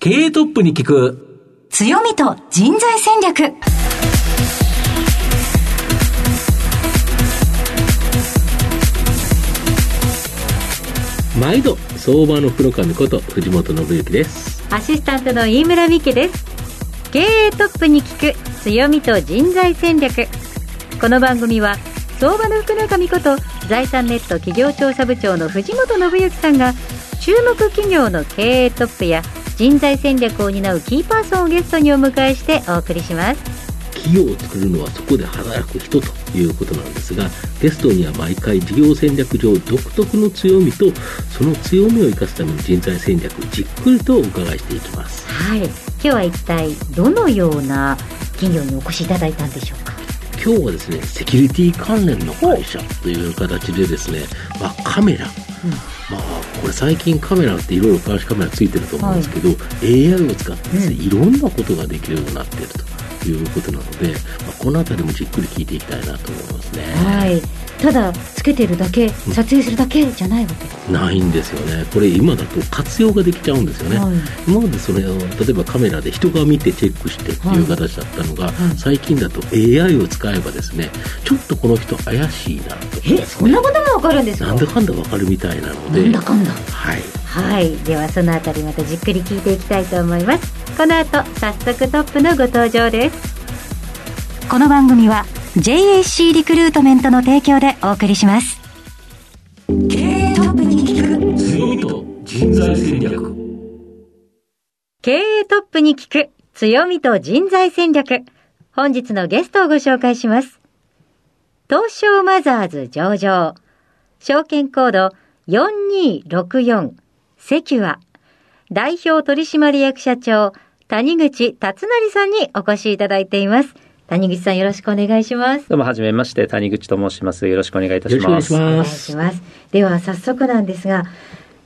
経営トップに聞く。強みと人材戦略。毎度相場の黒髪こと藤本信之です。アシスタントの飯村美希です。経営トップに聞く。強みと人材戦略。この番組は相場の福の神こと財産ネット企業調査部長の藤本信之さんが注目企業の経営トップや人材戦略を担うキーパーソンをゲストにお迎えしてお送りします。企業を作るのはそこで働く人ということなんですがゲストには毎回事業戦略上独特の強みとその強みを生かすための人材戦略じっくりとお伺いしていきます。はい。今日は一体どのような企業にお越しいただいたんでしょうか？今日はですねセキュリティ関連の会社という形でですね、まあ、カメラ、うんまあ、これ最近カメラっていろいろ監視カメラついてると思うんですけど、はい、AI を使っていろんなことができるようになっているということなので、まあ、この辺りもじっくり聞いていきたいなと思いますね。はいただつけてるだけ撮影するだけじゃないわけ、ないんですよね。これ今だと活用ができちゃうんですよね、はい、今までそれを例えばカメラで人が見てチェックしてっていう形だったのが、はいはい、最近だと AI を使えばですねちょっとこの人怪しいなと、ね、えそんなこともわかるんですか？なんだかんだわかるみたいなので。なんだかんだ。はい。はい。ではそのあたりまたじっくり聞いていきたいと思います。この後早速トップのご登場です。この番組は JAC リクルートメントの提供でお送りします。経営トップに聞く強みと人材戦略。経営トップに聞く強みと人材戦略。本日のゲストをご紹介します。東証マザーズ上場。証券コード4264セキュア。代表取締役社長谷口達成さんにお越しいただいています谷口さんよろしくお願いします。どうもはじめまして谷口と申します。よろしくお願いいたします。お願いします。では早速なんですが、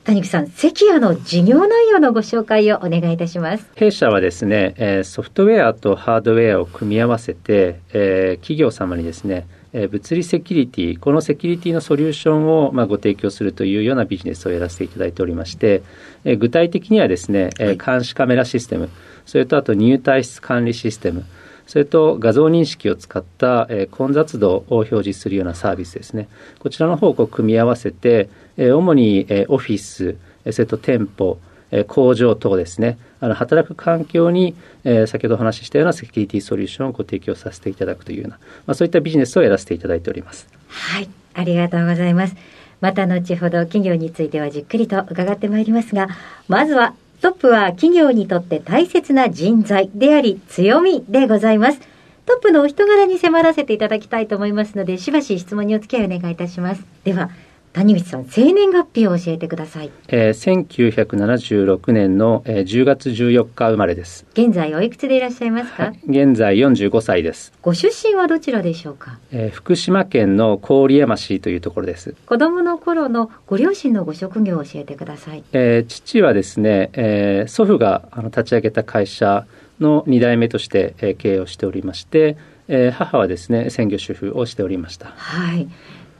谷口さん、関谷の事業内容のご紹介をお願いいたします。弊社はですね、えー、ソフトウェアとハードウェアを組み合わせて、えー、企業様にですね、えー、物理セキュリティ、このセキュリティのソリューションを、まあ、ご提供するというようなビジネスをやらせていただいておりまして、えー、具体的にはですね、えー、監視カメラシステム、それとあと入退室管理システム、それと画像認識を使った、えー、混雑度を表示するようなサービスですね。こちらの方を組み合わせて、えー、主に、えー、オフィス、それと店舗、え工場等ですね、あの働く環境に、えー、先ほどお話ししたようなセキュリティソリューションをご提供させていただくというような、まあ、そういったビジネスをやらせていただいております。はい、ありがとうございます。また後ほど企業についてはじっくりと伺ってまいりますが、まずはトップは企業にとって大切な人材であり強みでございます。トップのお人柄に迫らせていただきたいと思いますので、しばし質問にお付き合いお願いいたします。では、谷口さん、生年月日を教えてください。えー、1976年の、えー、10月14日生まれです。現在おいくつでいらっしゃいますか、はい、現在45歳です。ご出身はどちらでしょうか、えー、福島県の郡山市というところです。子供の頃のご両親のご職業を教えてください。えー、父はですね、えー、祖父があの立ち上げた会社の2代目として、えー、経営をしておりまして、えー、母はですね専業主婦をしておりました。はい。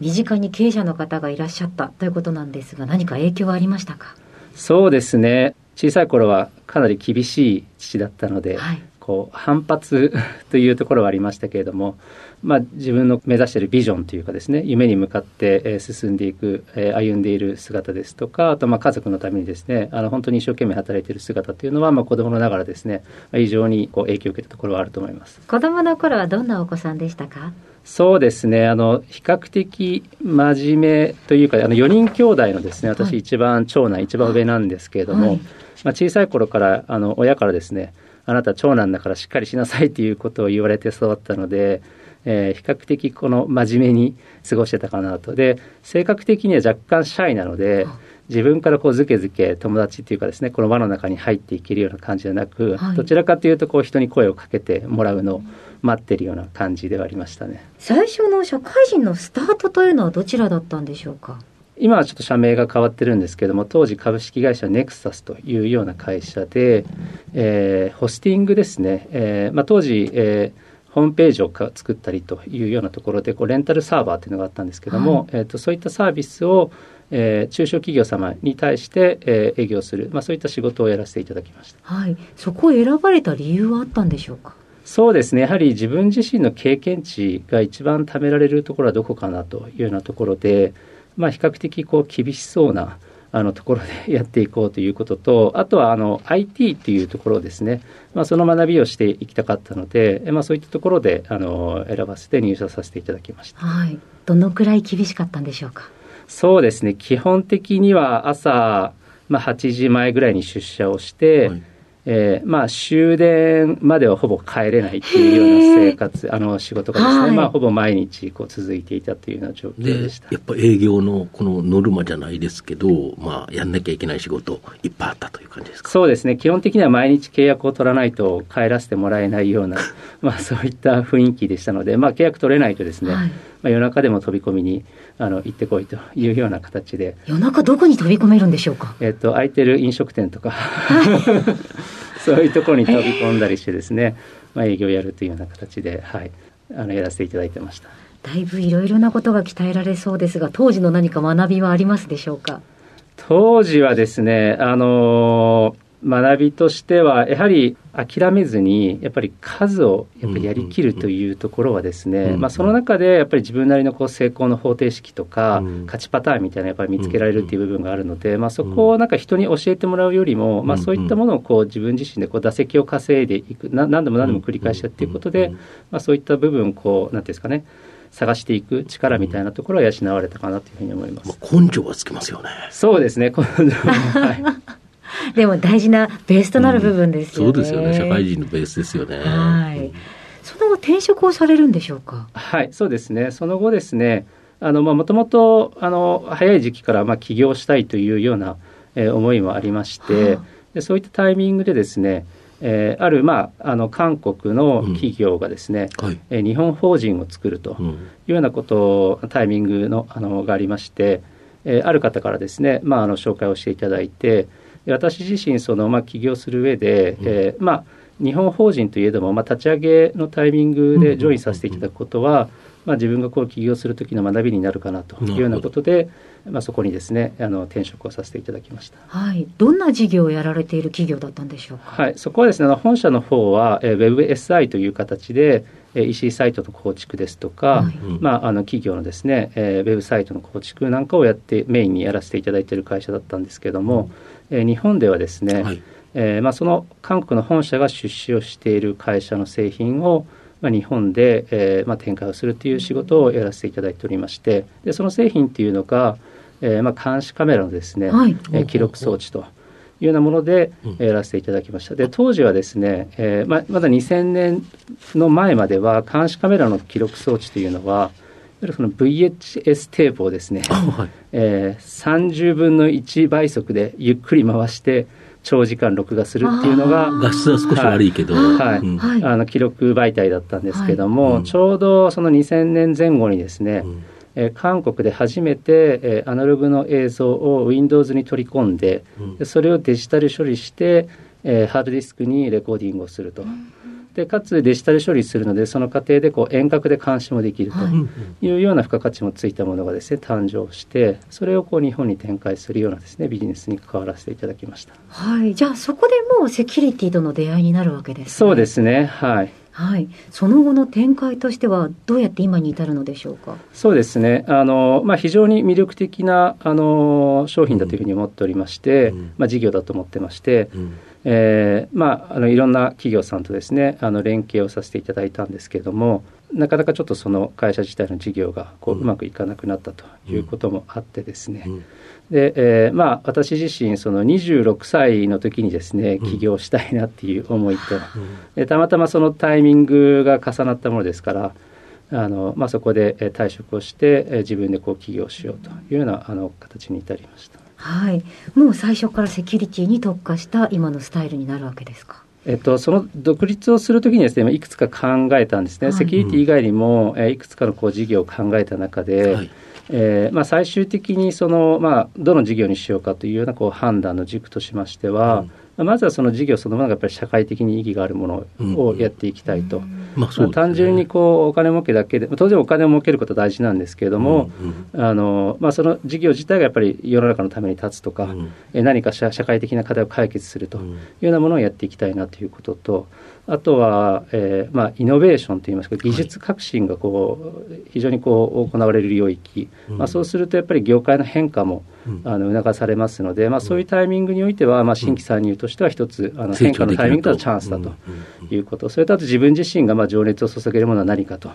身近に経営者の方がいらっしゃったということなんですが何か影響はありましたか？そうですね。小さい頃はかなり厳しい父だったので、はい、こう反発というところはありましたけれども、まあ、自分の目指しているビジョンというかですね夢に向かって、え進んでいく、え歩んでいる姿ですとかあとまあ家族のためにですねあの本当に一生懸命働いている姿というのは、まあ、子供のながらですね非常にこう影響を受けたところはあると思います。子供の頃はどんなお子さんでしたか？そうですね。あの比較的真面目というかあの4人兄弟のですね私一番長男、一番上なんですけれども、はい、まあ、小さい頃からあの親からですねあなた長男だからしっかりしなさいということを言われて育ったので、えー、比較的この真面目に過ごしてたかなと。で性格的には若干シャイなので自分からこうずけずけ友達っていうかですねこの輪の中に入っていけるような感じじゃなく、はい、どちらかというとこう人に声をかけてもらうのを待ってるような感じではありましたね。最初の社会人のスタートというのはどちらだったんでしょうか？今はちょっと社名が変わってるんですけども当時株式会社ネクサスというような会社で、えー、ホスティングですね、えーまあ、当時、えーホームページをか作ったりというようなところでこうレンタルサーバーというのがあったんですけども、えー、とそういったサービスを、えー、中小企業様に対して、えー、営業する、まあ、そういった仕事をやらせていただきました、はい、そこを選ばれた理由はあったんでしょうか？そうですね。やはり自分自身の経験値が一番貯められるところはどこかなというようなところで、まあ、比較的こう厳しそうなあのところで やっていこうということとあとはあの IT っていうところですね、まあ、その学びをしていきたかったので、まあ、そういったところであの選ばせて入社させていただきました、はい、どのくらい厳しかったんでしょうか？そうですね。基本的には朝、まあ、8時前ぐらいに出社をして、はいえー、まあ終電まではほぼ帰れないっていうような生活あの仕事がですね、はい、まあほぼ毎日こう続いていたというような状況でした。やっぱ営業のこのノルマじゃないですけど、まあ、やんなきゃいけない仕事いっぱいあったという感じですか？そうですね。基本的には毎日契約を取らないと帰らせてもらえないような まあそういった雰囲気でしたので、まあ、契約取れないとですね、はい、まあ、夜中でも飛び込みにあの行ってこいというような形で。夜中どこに飛び込めるんでしょうか？えっと空いてる飲食店とか、そういうところに飛び込んだりしてですね、まあ、営業をやるというような形で、はい、あのやらせていただいてました。だいぶいろいろなことが鍛えられそうですが当時の何か学びはありますでしょうか？当時はですねあの学びとしてはやはり諦めずにやっぱり数をやっぱりやりきるというところはですね、まあ、その中でやっぱり自分なりのこう成功の方程式とか勝ちパターンみたいなやっぱり見つけられるっていう部分があるので、まあ、そこをなんか人に教えてもらうよりも、まあ、そういったものをこう自分自身でこう打席を稼いでいく何度も何度も繰り返しやっていくことで、まあ、そういった部分こう何ていうんですかね探していく力みたいなところは養われたかなというふうに思います。根性はつきますよね。そうですね。根性 は。い でも大事なベースとなる部分ですよね、うん、そうですよね。社会人のベースですよね。はい。その後転職をされるんでしょうか？はいそうですね。その後ですねあのもともとあの早い時期からまあ起業したいというような、えー、思いもありまして、はあ、でそういったタイミングでですねえー、ある、まあ、あの韓国の企業がですね、うんはい、えー、日本法人を作るというようなことタイミングのあのがありまして、えー、ある方からですね、まあ、あの紹介をしていただいて、私自身その、まあ、起業する上で、うん、えー、まあ、日本法人といえども、まあ、立ち上げのタイミングでジョインさせていただくことは、まあ、自分がこう起業する時の学びになるかなというようなことで、まあ、そこにですねあの転職をさせていただきました、はい、どんな事業をやられている企業だったんでしょうか、はい、そこはですね本社の方は、えー、WebSI という形で、えー、EC サイトの構築ですとか、はい、まあ、あの企業のですね、えー、ウェブサイトの構築なんかをやってメインにやらせていただいている会社だったんですけども、うん。えー、日本ではですね、はい、えー、まあ、その韓国の本社が出資をしている会社の製品を、まあ、日本で、えーまあ、展開をするという仕事をやらせていただいておりましてでその製品っていうのが、えーまあ、監視カメラのですね、はい、えー、記録装置と。いうようなものでやらせていただきました。で当時はですね、えーままだ2000年の前までは監視カメラの記録装置というのはその VHS テープをですね、はい、えー、30分の1倍速でゆっくり回して長時間録画するっていうのが画質は少し悪いけど、はい、はい、あの記録媒体だったんですけども、はい、ちょうどその2000年前後にですね、うん。えー、韓国で初めて、えー、アナログの映像を Windows に取り込んで、うん、それをデジタル処理して、えー、ハードディスクにレコーディングをすると。うんでかつデジタル処理するのでその過程でこう遠隔で監視もできるというような付加価値もついたものがですね誕生してそれをこう日本に展開するようなですねビジネスに関わらせていただきました。はい、じゃあそこでもうセキュリティとの出会いになるわけです、ね、そうですね。はい。はい、その後の展開としては、どうやって今に至るのでしょうか？そうですね、あのまあ、非常に魅力的なあの商品だというふうに思っておりまして、うん、まあ、事業だと思ってまして、うんえーまあ、あのいろんな企業さんとですねあの連携をさせていただいたんですけれどもなかなかちょっとその会社自体の事業がこううまくいかなくなったということもあってですね、うん。で、えー、まあ私自身その26歳の時にですね起業したいなっていう思いと、でたまたまそのタイミングが重なったものですからあの、まあ、そこで退職をして自分でこう起業しようというようなあの形に至りました。はい、もう最初からセキュリティに特化した今のスタイルになるわけですか？えっと、その独立をするときにですね、いくつか考えたんですね、はい、セキュリティ以外にも、えいくつかのこう事業を考えた中で、はい、えー、まあ、最終的にその、まあ、どの事業にしようかというようなこう判断の軸としましては、うん、まずはその事業そのものがやっぱり社会的に意義があるものをやっていきたいと、単純にこうお金儲けだけで当然お金を儲けることは大事なんですけれども、あのまあ、その事業自体がやっぱり世の中のために立つとか、うん。え何か社社会的な課題を解決するというようなものをやっていきたいなということとあとは、えーまあ、イノベーションといいますか技術革新がこう非常にこう行われる領域、うん。まあ、そうするとやっぱり業界の変化もうんあの促されますので、まあ、そういうタイミングにおいては、まあ、新規参入としては一つあの変化のタイミングとチャンスだということ、それとあと自分自身がまあ情熱を注げるものは何かと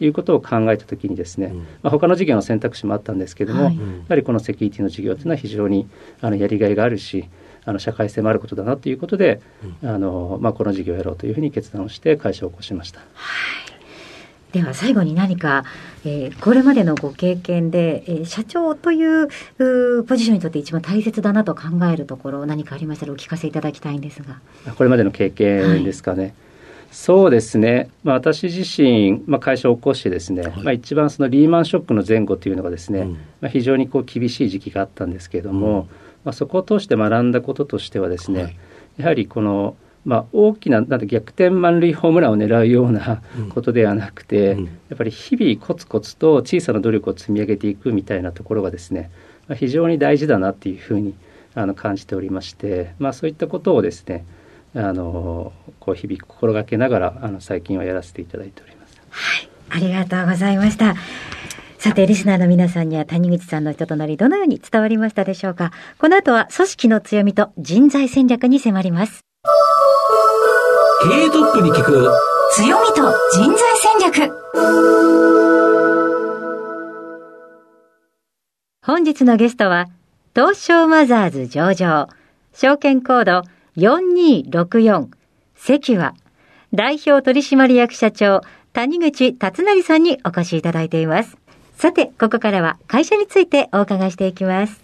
いうことを考えたときにですね、うん。まあ、他の事業の選択肢もあったんですけれども、はい。やはりこのセキュリティの事業というのは非常にあのやりがいがあるしあの社会性もあることだなということで、あのまあ、この事業をやろうというふうに決断をして会社を起こしました。では最後に何か、えーこれまでのご経験で、えー社長というポジションにとって一番大切だなと考えるところ何かありましたらお聞かせいただきたいんですが。これまでの経験ですかね。そうですね、まあ、私自身、まあ、会社を起こしてですね、はい。まあ、一番そのリーマンショックの前後というのがですね、うん。まあ、非常にこう厳しい時期があったんですけれども、うん。まあ、そこを通して学んだこととしてはですね、はい。やはりこの、まあ、大きななんて逆転満塁ホームランを狙うようなうんことではなくて、うんやっぱり日々コツコツと小さな努力を積み上げていくみたいなところがですね、まあ、非常に大事だなっていうふうにあの感じておりまして、まあ、そういったことをですねあのこう日々心がけながらあの最近はやらせていただいております。ありがとうございました。さて、リスナーの皆さんには谷口さんの人となりどのように伝わりましたでしょうかこの後は組織の強みと人材戦略に迫ります。経営トップに聞く強みと人材戦略。本日のゲストは、東証マザーズ上場、証券コード4264、セキュア、代表取締役社長、谷口達成さんにお越しいただいています。さて、ここからは会社についてお伺いしていきます。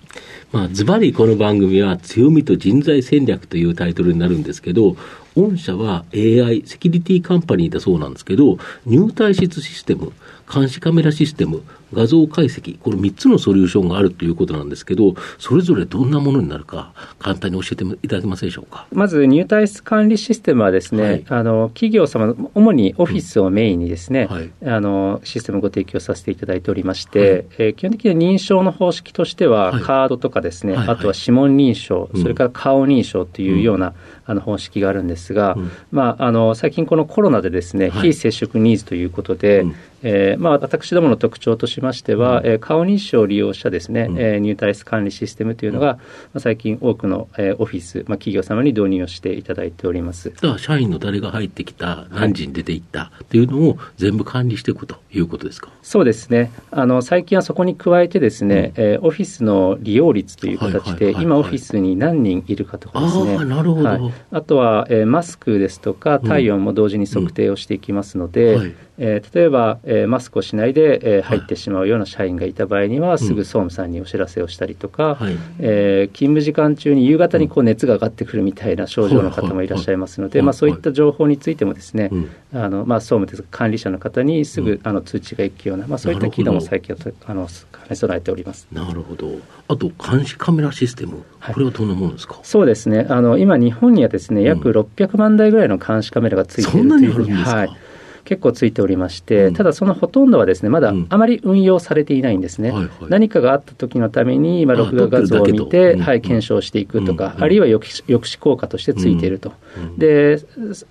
まあ、ズバリこの番組は強みと人材戦略というタイトルになるんですけど、御社は AI セキュリティカンパニーだそうなんですけど、入退室システム、監視カメラシステム、画像解析、この3つのソリューションがあるということなんですけど、それぞれどんなものになるか、簡単に教えていただけますでしょうか？まず入退出管理システムはですね、はい。あの企業様主にオフィスをメインにですね、はい。あのシステムをご提供させていただいておりまして、えー基本的には認証の方式としては、はい。カードとかですね、はいはい。あとは指紋認証、うん。それから顔認証というような、あの方式があるんですが、うん。まあ、あの最近このコロナでですね、はい。非接触ニーズということで、うんえーまあ、私どもの特徴としましては、うん。えー顔認証を利用したですね、うん。えー入退出管理システムというのが、まあ、最近多くの、えーオフィス、まあ、企業様に導入をしていただいております。だから社員の誰が入ってきた、何時に出ていったっていうのを全部管理していくということですか？そうですね。あの最近はそこに加えてですね、えーオフィスの利用率という形ではい今オフィスに何人いるかとかですね。ああ、なるほど。はい、あとは、えーマスクですとか体温も同時に測定をしていきますので、はいえー例えば、えーマスクをしないで、えー入ってしまうような社員がいた場合には、すぐ総務さんにお知らせをしたりとか、はい。えー勤務時間中に夕方にこう熱が上がってくるみたいな症状の方もいらっしゃいますので、はい。まあ、そういった情報についてもですね、うん。あのまあ、総務です管理者の方にすぐ、うん。あの通知が行くような、まあ、そういった機能も最近はとあの兼ね備えております。なるほど。あと、監視カメラシステム。はい。これはどんなものですか、そうですね。あの今、日本にはですね約うん。600万台ぐらいの監視カメラがついているというふうに、はい、結構ついておりまして、うん。ただそのほとんどはですねまだうん。あまり運用されていないんですね、はいはい。何かがあった時のために、まあ、あ録画画像を見てはい、検証していくとか、うん。あるいは抑止抑止効果としてついていると。うん。で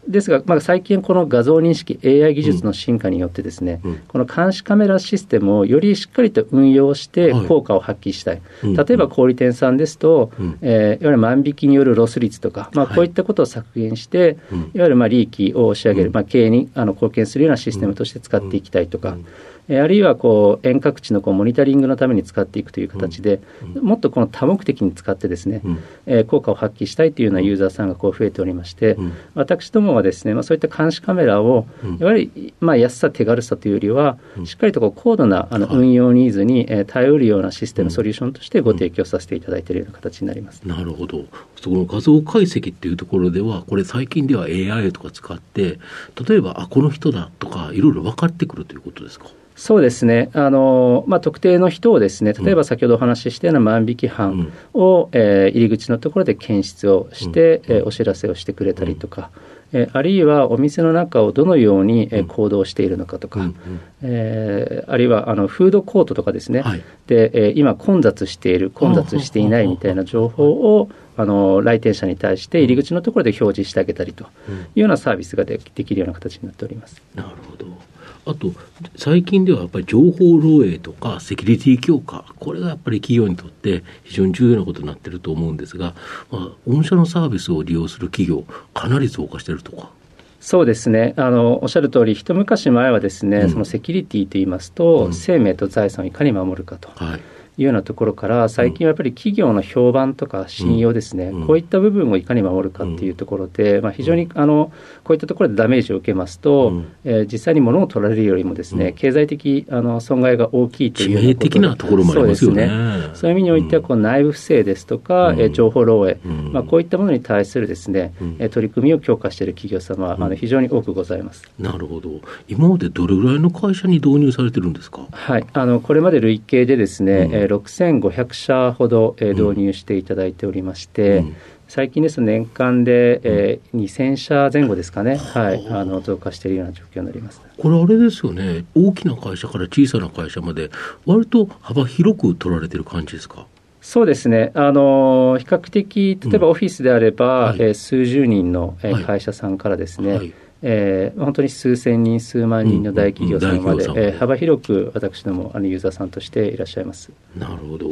ですが、まあ、最近、この画像認識、AI 技術の進化によってですね、うん。この監視カメラシステムをよりしっかりと運用してはい。効果を発揮したい、うん。例えば小売店さんですと、うん。えーいわゆる万引きによるロス率とか、まあ、はい。こういったことを削減して、うん。いわゆるまあ利益を押し上げる、うん。まあ、経営にあの貢献するようなシステムとして使っていきたいとか、あるいはこう遠隔地のこうモニタリングのために使っていくという形で、もっとこの多目的に使ってですね、うん。えー効果を発揮したいというようなユーザーさんがこう増えておりまして、うん。私どもはですね、まあ、そういった監視カメラを、うん。やはり、まあ、安さ、手軽さというよりは、うん。しっかりとこう高度なあのはい。運用ニーズに、えー耐えうるようなシステム、うん。ソリューションとしてご提供させていただいているような形になります。なるほど。その画像解析っていうところでは、これ最近では AI とか使って、例えば、あ、この人だとか、いろいろ分かってくるということですか？そうですね、あのまあ、特定の人をですね、例えば先ほどお話ししたような万引き犯を、うん、えー、入り口のところで検出をして、うん、えー、お知らせをしてくれたりとか、えー、あるいはお店の中をどのように、えー、行動しているのかとか、うん、えー、あるいはあのフードコートとかですね、はい、でえー、今、混雑している、混雑していないみたいな情報を、あの来店者に対して入り口のところで表示してあげたりというようなサービスがでできるような形になっております。なるほどあと、最近ではやっぱり情報漏洩とかセキュリティ強化、これがやっぱり企業にとって非常に重要なことになっていると思うんですが、まあ、御社のサービスを利用する企業、かなり増加しているとか。そうですねあのおっしゃる通り、一昔前はですね、うん、そのセキュリティといいますと、うん、生命と財産をいかに守るかと。はいいうようなところから、最近はやっぱり企業の評判とか信用ですね、こういった部分をいかに守るかっていうところで、まあ、非常にあのこういったところでダメージを受けますと、えー、実際に物を取られるよりもですね、経済的あの損害が大きいというよう的なところもありますよね。そうですね。そういう意味においては、こう内部不正ですとか、え情報漏洩、まあ、こういったものに対するですね、え取り組みを強化している企業様は、あの非常に多くございます。なるほど。今までどれぐらいの会社に導入されてるんですか？はい。あの、これまで累計でですね、うん、6500社ほど、え導入していただいておりまして、うん。最近です年間で、えー、2000社前後ですかね、はい、あの増加しているような状況になります。これ、あれですよね、大きな会社から小さな会社まで、割と幅広く取られてる感じですか？そうですね、あの比較的、例えばオフィスであれば、うんはい、えー、数十人の、えー、会社さんからですね、はいえー、本当に数千人、数万人の大企業様まで、うんうん、えー、幅広く私どもあのユーザーさんとしていらっしゃいます。なるほど、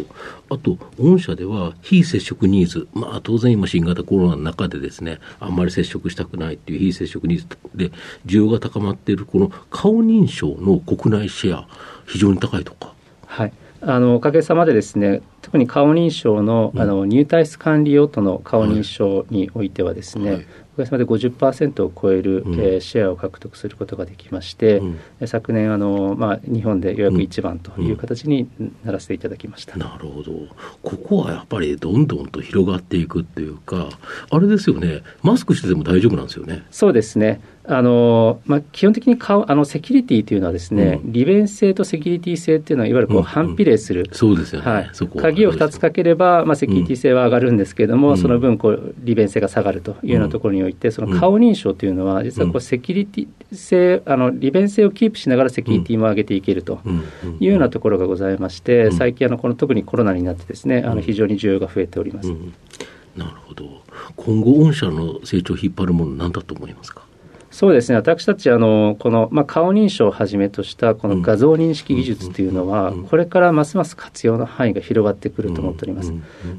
あと、御社では非接触ニーズ、まあ、当然今、新型コロナの中でですね、あんまり接触したくないっていう非接触ニーズで、需要が高まっている、この顔認証の国内シェア、非常に高いとか。はい。あのおかげさまでですね特に顔認証の,、あの入退室管理用途の顔認証においてはですね、はいかげさまで50%を超える、うん、えー、シェアを獲得することができまして、うん、昨年あの、まあ、日本でようやく一番という形にならせていただきました、なるほど、ここはやっぱりどんどんと広がっていくっていうか、あれですよね、マスクしてても大丈夫なんですよね。そうですねあのまあ、基本的にかあのセキュリティというのはですね、うん、利便性とセキュリティ性っていうのは、いわゆるこう反比例する、そうですよね、はい、鍵を2つかければ、まあ、セキュリティ性は上がるんですけれども、うん、その分こう、利便性が下がるというようなところにおいて、その顔認証というのは、実はこうセキュリティ性、あの利便性をキープしながらセキュリティも上げていけるというようなところがございまして、最近あのこの、特にコロナになって、ですねあの非常に需要が増えております。なるほど。今後、御社の成長を引っ張るもの、なんだと思いますか？そうですね、私たち、あのこの、まあ、顔認証をはじめとしたこの画像認識技術というのは、これからますます活用の範囲が広がってくると思っております。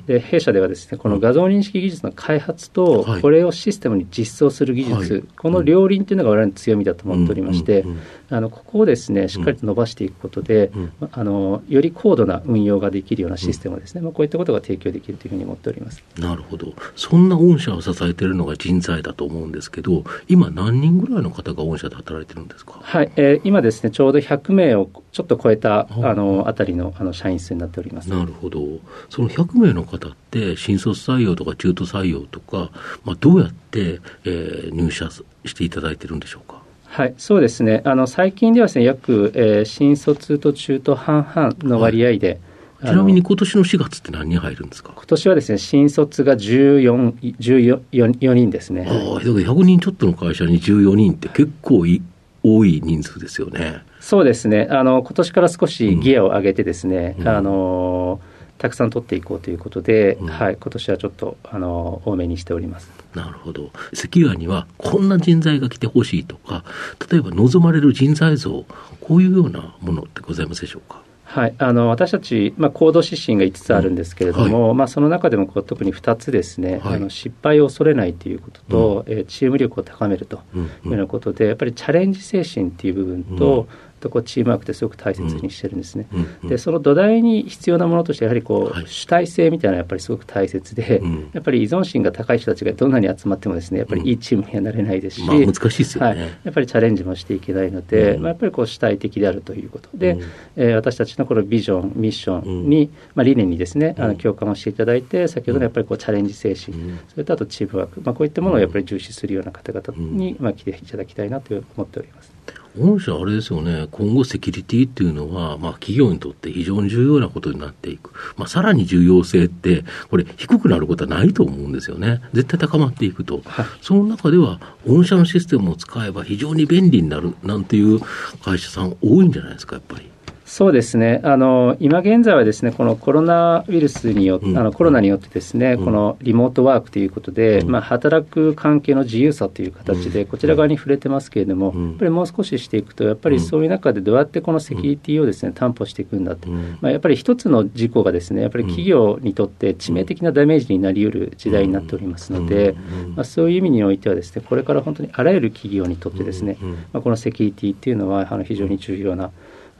で弊社ではですね、この画像認識技術の開発と、これをシステムに実装する技術、この両輪というのが我々の強みだと思っておりまして、あのここをですねしっかりと伸ばしていくことで、あのより高度な運用ができるようなシステムをですね、まあ、こういったことが提供できるというふうに思っております。なるほど。そんな御社を支えているのが人材だと思うんですけど、今何人ぐらいの方が御社で働いてるんですか？はい、えー、今ですねちょうど100名をちょっと超えたあのあたりのあの社員数になっております。なるほど。その100名の方って新卒採用とか中途採用とか、まあどうやって、えー、入社していただいてるんでしょうか？はい、そうですね。あの最近ではですね、約、えー、新卒と中途半々の割合で、はい、ちなみに今年の4月って何人入るんですか？今年はですね、新卒が14、14 4人ですね。ああ、だから100人ちょっとの会社に14人って結構い多い人数ですよね。そうですね。あの、今年から少しギアを上げてですね、うん、あの、たくさん取っていこうということで、うん、はい、今年はちょっと、あの、多めにしております。なるほど。関川にはこんな人材が来てほしいとか、例えば望まれる人材像、こういうようなものってございますでしょうか？はい、あの私たち、まあ、行動指針が5つあるんですけれども、はい、まあ、その中でもこう特に2つですね、はい、あの失敗を恐れないということと、うん、えー、チーム力を高めるというようなことで、やっぱりチャレンジ精神っていう部分と、うんとこうチームワークってすごく大切にしてるんですね。でその土台に必要なものとしてやはりこう、はい、主体性みたいなのはやっぱりすごく大切で、うん、やっぱり依存心が高い人たちがどんなに集まってもですねやっぱりいいチームにはなれないですし、まあ、難しいですよね、はい、やっぱりチャレンジもしていけないので、まあ、やっぱりこう主体的であるということで、えー、私たちのこのビジョンミッションに、まあ、理念にですねあの共感をしていただいて先ほどのやっぱりこうチャレンジ精神、それとあとチームワーク、まあ、こういったものをやっぱり重視するような方々に、まあ、来ていただきたいなと思っております。御社あれですよね、今後セキュリティっていうのは、まあ企業にとって非常に重要なことになっていく。まあさらに重要性って、これ低くなることはないと思うんですよね。絶対高まっていくと。はい、その中では、御社のシステムを使えば非常に便利になるなんていう会社さん多いんじゃないですか、やっぱり。そうですね。あの今現在はですねこのコロナウイルスによって、うん、あのコロナによってですね、うん、このリモートワークということで、うん、まあ、働く関係の自由さという形でこちら側に触れてますけれども、やっぱりもう少ししていくとやっぱりそういう中でどうやってこのセキュリティをですね担保していくんだと、まあ、やっぱり一つの事故がですねやっぱり企業にとって致命的なダメージになりうる時代になっておりますので、まあ、そういう意味においてはですねこれから本当にあらゆる企業にとってですね、まあ、このセキュリティっていうのはあの非常に重要な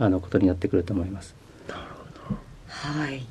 あのことになってくると思います。はい。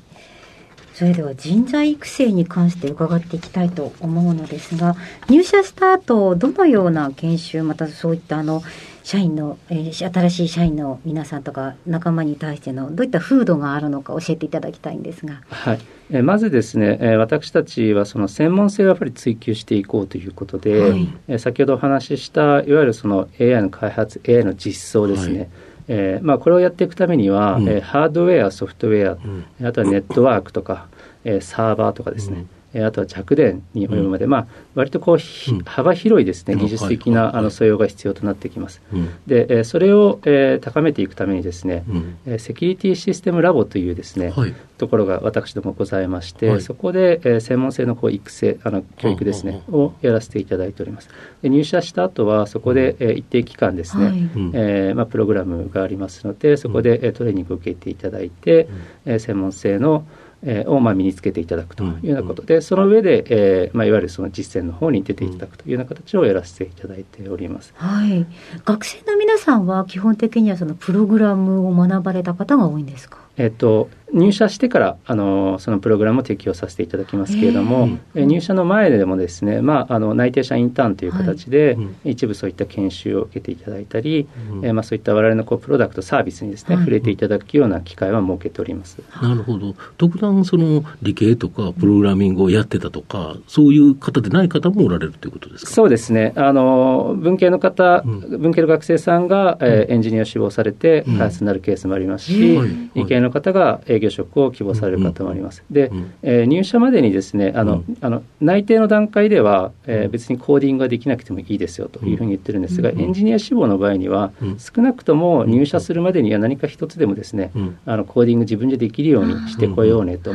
それでは人材育成に関して伺っていきたいと思うのですが入社した後どのような研修またそういったあの社員の、えー、新しい社員の皆さんとか仲間に対してのどういった風土があるのか教えていただきたいんですが。はい。えまずですね、え私たちはその専門性をやっぱり追求していこうということで、はい、え先ほどお話ししたいわゆるその AI の開発 AI の実装ですね、はいえーまあ、これをやっていくためには、うん、えー、ハードウェア、ソフトウェア、うん、あとはネットワークとか、えー、サーバーとかですね、うん、あとは弱電に及ぶまで、うん、まあ、割とこう、うん、幅広いですね。技術的な、あの素養が必要となってきます。で、えー、それを、えー、高めていくためにですね、うん、セキュリティシステムラボというですね、はい、ところが私どもございまして、はい、そこで、えー、専門性のこう育成あの教育ですね、をやらせていただいております。で入社した後はそこで、えー、一定期間ですね、はい、えー、まあ、プログラムがありますのでそこで、えトレーニングを受けていただいて、え、うん、専門性のえー、をまあ身につけていただくというようなことで、その上で、えーまあ、いわゆるその実践の方に出ていただくというような形をやらせていただいております、はい、学生の皆さんは基本的にはそのプログラムを学ばれた方が多いんですか？えっと、入社してからあのそのプログラムを適用させていただきますけれども、えー、入社の前でもですね、まあ、あの内定者インターンという形で、はい、一部そういった研修を受けていただいたり、うん、えー、まあ、そういった我々のこうプロダクトサービスにですね、はい、触れていただくような機会は設けております。なるほど。特段その理系とかプログラミングをやってたとか、そういう方でない方もおられるということですか？そうですね。あの文系の方、うん、文系の学生さんが、えー、エンジニアを志望されて開発になるケースもありますし、理系の方が営業職を希望される方もあります。で、えー、入社までにですねあの、あの内定の段階では、えー、別にコーディングができなくてもいいですよというふうに言ってるんですが、エンジニア志望の場合には、少なくとも入社するまでには何か一つでもですね、あのコーディング自分でできるようにしてこようねと。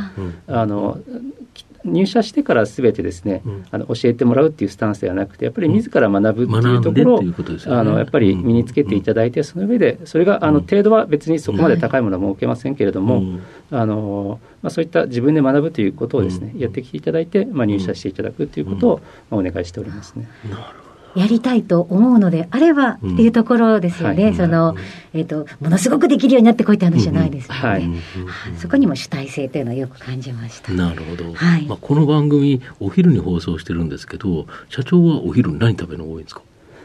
あの入社してからすべてですね、うん、あの教えてもらうっていうスタンスではなくてやっぱり自ら学ぶっていうところを、あのやっぱり身につけていただいて、その上でそれがあの程度は別にそこまで高いものは設けませんけれども、あのまあ、そういった自分で学ぶということをですね、やってきていただいて、まあ、入社していただくということを、まあ、お願いしておりますね。なるほどやりたいと思うのであればっていうところですよね。うんはい、その、えっ、ー、と、ものすごくできるようになってこいって話じゃないですよね。はい、そこにも主体性というのはよく感じました。なるほど。はい。まあ、この番組、お昼に放送してるんですけど、社長はお昼に何食べるの多いんですか？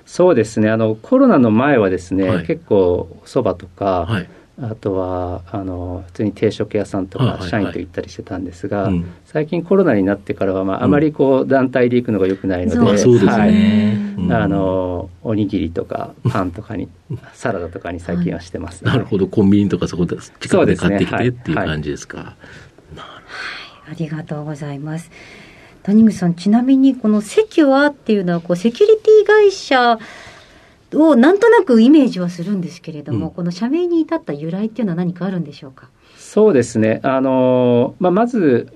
そうですね。あの、コロナの前はですね、はい、結構、そばとか、はいあとはあの普通に定食屋さんとか社員と行ったりしてたんですが、はいはい最近コロナになってからは、まあ、あまりこう団体で行くのがよくないので、はい、あのおにぎりとかパンとかに サラダとかに最近はしてます、ね、なるほど。コンビニとかそこで近くで買ってきて、っていう感じですか、はい、ありがとうございます。谷口さんちなみにこのセキュアっていうのはこうセキュリティ会社をなんとなくイメージはするんですけれども、うん、この社名に至った由来っていうのは何かあるんでしょうか？そうですね。あの、まあ、まず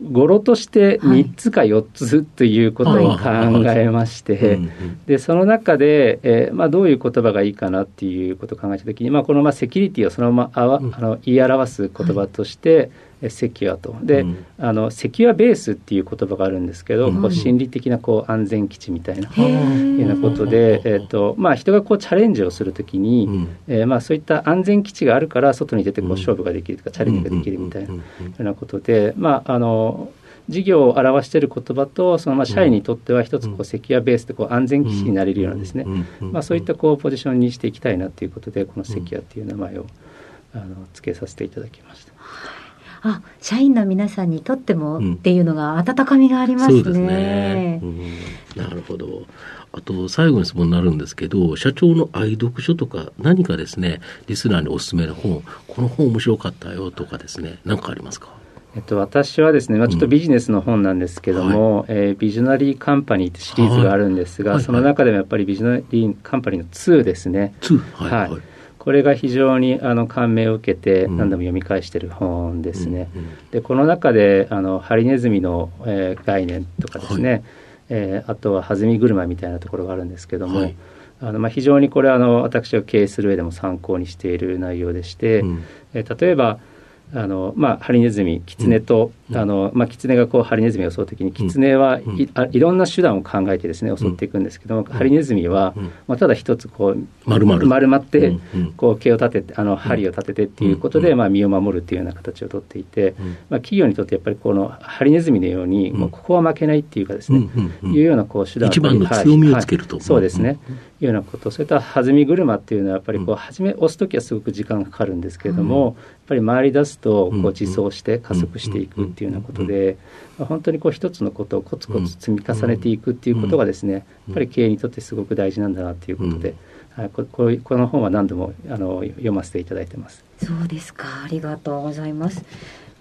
語呂として3つか4つということを考えまして、でその中で、えーまあ、どういう言葉がいいかなっていうことを考えたときに、まあ、このまあセキュリティをそのままあわ、あの言い表す言葉として、セキュアと。で、うん、あのセキュアベースっていう言葉があるんですけど、うん、こう心理的なこう安全基地みたいな、いうようなことで、えーとまあ、人がこうチャレンジをするときに、うん、えー、まあ、そういった安全基地があるから外に出てこう勝負ができるとか、チャレンジができるみたいなようなことで、まあ、あの事業を表している言葉とそのまあ社員にとっては一つこうセキュアベースでこう安全基地になれるようなですね、まあ、そういったこうポジションにしていきたいなということでこのセキュアっていう名前をあの付けさせていただきました。あ社員の皆さんにとってもっていうのが温かみがありますね。そうですね、うん、なるほど。あと、最後の質問になるんですけど、社長の愛読書とか、何かですね、リスナーにお勧めの本、この本面白かったよとかですね、何かありますか？えっと、私はですね、まあ、ちょっとビジネスの本なんですけども、うんはい、えー、ビジョナリーカンパニーってシリーズがあるんですが、はい、その中でもやっぱりビジョナリーカンパニーの2ですね。はい、はい、これが非常にあの感銘を受けて何度も読み返している本ですね。うんうん、でこの中であのハリネズミの、えー、概念とかですね、えー、あとは弾み車みたいなところがあるんですけども、はい、あのまあ、非常にこれあの私が経営する上でも参考にしている内容でして、うん、えー、例えばあのまあ、ハリネズミ、キツネと、うん、あのまあ、キツネがこうハリネズミを襲うときに、キツネはいいろんな手段を考えてですね襲っていくんですけども、ハリネズミは、まあ、ただ一つこう丸々。丸まって、こう毛を立ててあの針を立ててっていうことで、まあ、身を守るっていうような形をとっていて、まあ、企業にとってやっぱりこのハリネズミのように、もうここは負けないっていうかですね、いうようなこう手段一番の強みをつけると、はい、そうですね、いうようなことそれと弾み車っていうのはやっぱりこう初め押す時はすごく時間がかかるんですけれども、やっぱり回り出すとこう自走して加速していくっていうようなことで、本当にこう一つのことをコツコツ積み重ねていくっていうことがですねやっぱり経営にとってすごく大事なんだなっていうことで。はい、こここの本は何度もあの読ませていただいてます。そうですか、ありがとうございます。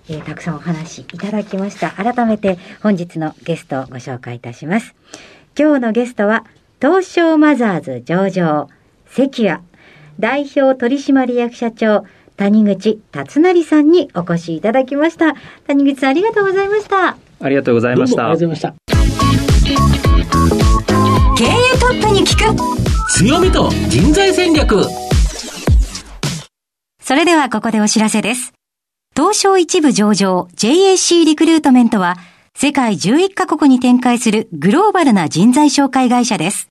えー、たくさんお話いただきました。改めて本日のゲストをご紹介いたします。今日のゲストは東証マザーズ上場、関谷代表取締役社長、谷口達成さんにお越しいただきました。谷口さんありがとうございました。ありがとうございました。ありがとうございました。経営トップに聞く強みと人材戦略それではここでお知らせです。東証一部上場 JAC リクルートメントは世界11カ国に展開するグローバルな人材紹介会社です。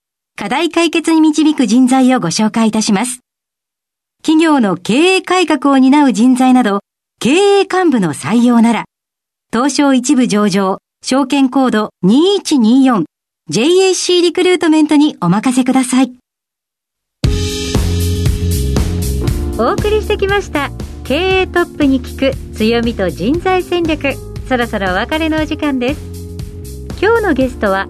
課題解決に導く人材をご紹介いたします。企業の経営改革を担う人材など、経営幹部の採用なら、東証一部上場、証券コード2124 JAC リクルートメントにお任せください。お送りしてきました。経営トップに聞く強みと人材戦略。そろそろお別れのお時間です。今日のゲストは、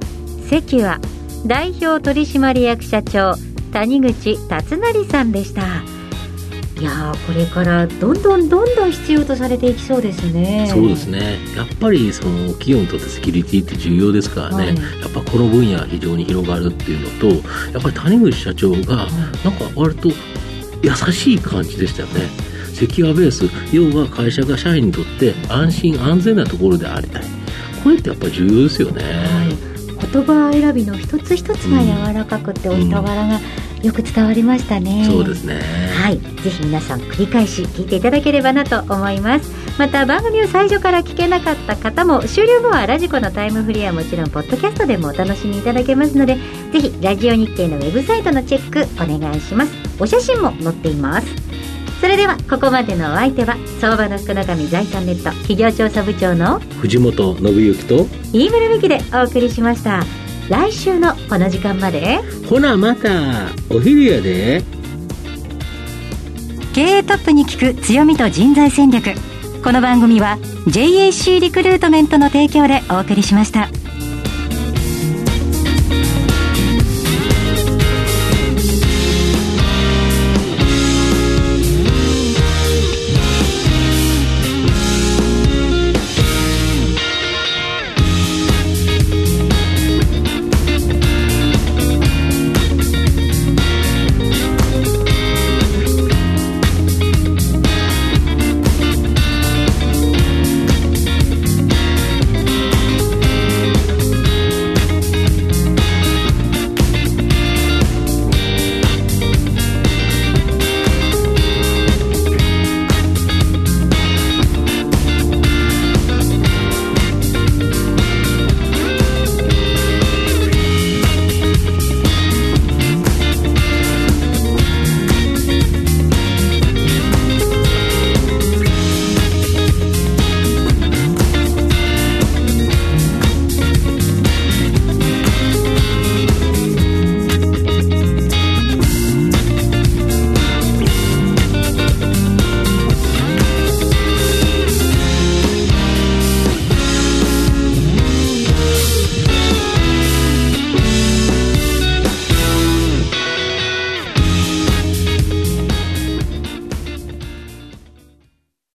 関は代表取締役社長谷口達成さんでした。いやこれからどんどんどんどん必要とされていきそうですね。そうですね。やっぱりその企業にとってセキュリティって重要ですからね、はい、やっぱこの分野非常に広がるっていうのとやっぱり谷口社長がなんか割と優しい感じでしたよね。セキュアベース要は会社が社員にとって安心安全なところでありたい。これってやっぱり重要ですよね、はい言葉選びの一つ一つが柔らかくてお人柄がよく伝わりましたね、そうですね。はい。ぜひ皆さん繰り返し聞いていただければなと思います。また番組を最初から聞けなかった方も終了後はラジコのタイムフリーはもちろんポッドキャストでもお楽しみいただけますのでぜひラジオ日経のウェブサイトのチェックお願いします。お写真も載っていますそれではここまでのお相手は相場の福の神財産ネット企業調査部長の藤本信之と飯村美希でお送りしました。来週のこの時間まで。ほなまたお昼やで。経営トップに聞く強みと人材戦略。この番組は JAC リクルートメントの提供でお送りしました。